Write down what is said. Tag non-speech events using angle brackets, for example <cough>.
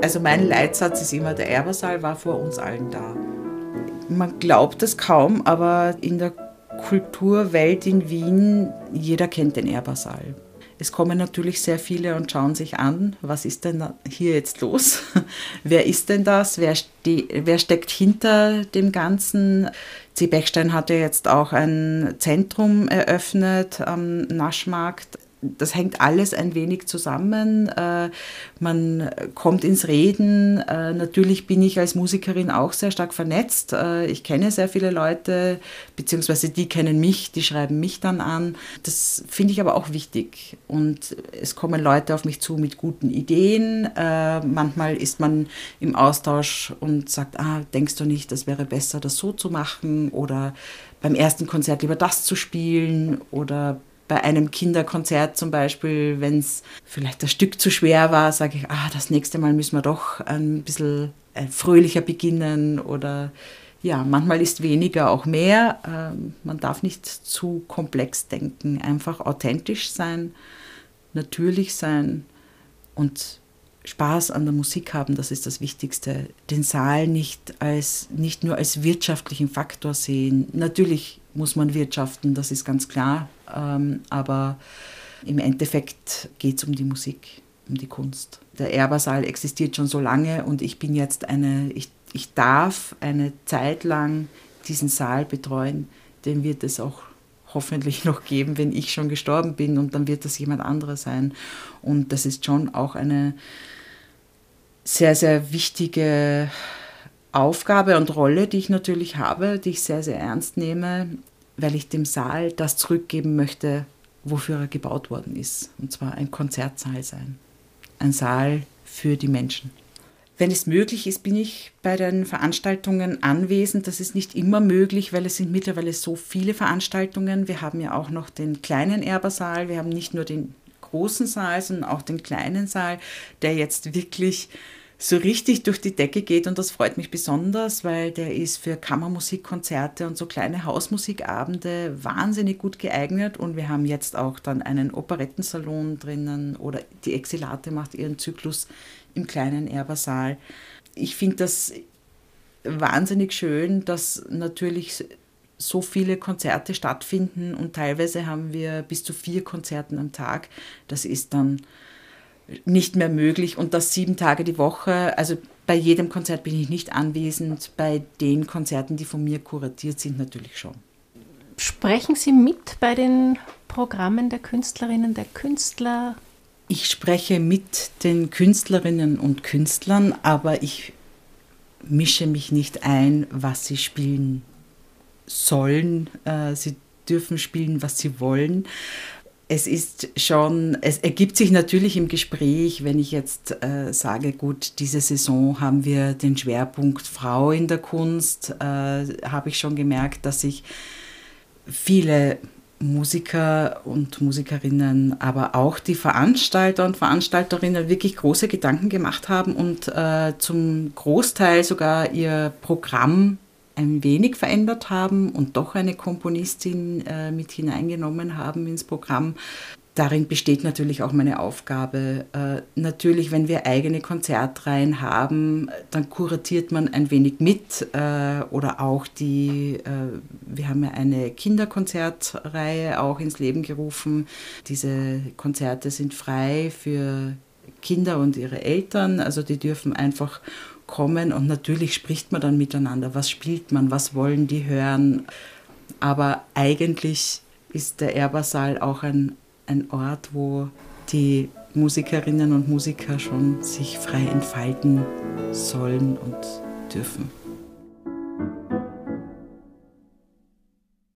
Also mein Leitsatz ist immer, der Erbersaal war vor uns allen da. Man glaubt es kaum, aber in der Kulturwelt in Wien, jeder kennt den Erbersaal. Es kommen natürlich sehr viele und schauen sich an, was ist denn hier jetzt los? <laughs> wer ist denn das? Wer, wer steckt hinter dem Ganzen? C. Bechstein hat ja jetzt auch ein Zentrum eröffnet am Naschmarkt das hängt alles ein wenig zusammen. Äh, man kommt ins Reden. Äh, natürlich bin ich als Musikerin auch sehr stark vernetzt. Äh, ich kenne sehr viele Leute, beziehungsweise die kennen mich, die schreiben mich dann an. Das finde ich aber auch wichtig. Und es kommen Leute auf mich zu mit guten Ideen. Manchmal ist man im Austausch und sagt, ah, denkst du nicht, das wäre besser, das so zu machen? Oder beim ersten Konzert lieber das zu spielen oder bei einem Kinderkonzert zum Beispiel, wenn es vielleicht das Stück zu schwer war, sage ich, ah, das nächste Mal müssen wir doch ein bisschen äh, fröhlicher beginnen oder ja, manchmal ist weniger auch mehr. Ähm, man darf nicht zu komplex denken, einfach authentisch sein, natürlich sein und Spaß an der Musik haben, das ist das Wichtigste. Den Saal nicht, als, nicht nur als wirtschaftlichen Faktor sehen. Natürlich muss man wirtschaften, das ist ganz klar. Ähm, aber im Endeffekt geht es um die Musik, um die Kunst. Der Erbersaal existiert schon so lange und ich bin jetzt eine, ich, ich darf eine Zeit lang diesen Saal betreuen. Den wird es auch hoffentlich noch geben, wenn ich schon gestorben bin und dann wird das jemand anderes sein. Und das ist schon auch eine sehr, sehr wichtige Aufgabe und Rolle, die ich natürlich habe, die ich sehr, sehr ernst nehme, weil ich dem Saal das zurückgeben möchte, wofür er gebaut worden ist. Und zwar ein Konzertsaal sein. Ein Saal für die Menschen. Wenn es möglich ist, bin ich bei den Veranstaltungen anwesend. Das ist nicht immer möglich, weil es sind mittlerweile so viele Veranstaltungen. Wir haben ja auch noch den kleinen Erbersaal. Wir haben nicht nur den großen Saal, sondern auch den kleinen Saal, der jetzt wirklich so richtig durch die Decke geht und das freut mich besonders, weil der ist für Kammermusikkonzerte und so kleine Hausmusikabende wahnsinnig gut geeignet und wir haben jetzt auch dann einen Operettensalon drinnen oder die Exilate macht ihren Zyklus im kleinen Erbersaal. Ich finde das wahnsinnig schön, dass natürlich so viele Konzerte stattfinden und teilweise haben wir bis zu vier Konzerten am Tag. Das ist dann nicht mehr möglich und das sieben Tage die Woche. Also bei jedem Konzert bin ich nicht anwesend, bei den Konzerten, die von mir kuratiert sind, natürlich schon. Sprechen Sie mit bei den Programmen der Künstlerinnen, der Künstler? Ich spreche mit den Künstlerinnen und Künstlern, aber ich mische mich nicht ein, was sie spielen sollen. Äh, sie dürfen spielen, was sie wollen es ist schon, es ergibt sich natürlich im Gespräch, wenn ich jetzt äh, sage, gut, diese Saison haben wir den Schwerpunkt Frau in der Kunst, äh, habe ich schon gemerkt, dass sich viele Musiker und Musikerinnen, aber auch die Veranstalter und Veranstalterinnen wirklich große Gedanken gemacht haben und äh, zum Großteil sogar ihr Programm ein wenig verändert haben und doch eine Komponistin äh, mit hineingenommen haben ins Programm. Darin besteht natürlich auch meine Aufgabe. Äh, natürlich, wenn wir eigene Konzertreihen haben, dann kuratiert man ein wenig mit äh, oder auch die, äh, wir haben ja eine Kinderkonzertreihe auch ins Leben gerufen. Diese Konzerte sind frei für Kinder und ihre Eltern, also die dürfen einfach kommen und natürlich spricht man dann miteinander. Was spielt man? Was wollen die hören? Aber eigentlich ist der Erbersaal auch ein, ein Ort, wo die Musikerinnen und Musiker schon sich frei entfalten sollen und dürfen.